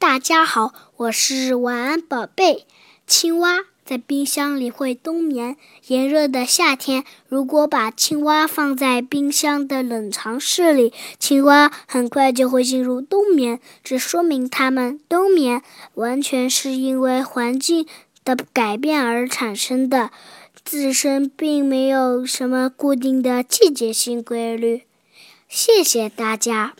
大家好我是晚安宝贝。青蛙在冰箱里会冬眠炎热的夏天如果把青蛙放在冰箱的冷藏室里青蛙很快就会进入冬眠这说明它们冬眠完全是因为环境的改变而产生的自身并没有什么固定的季节性规律。谢谢大家。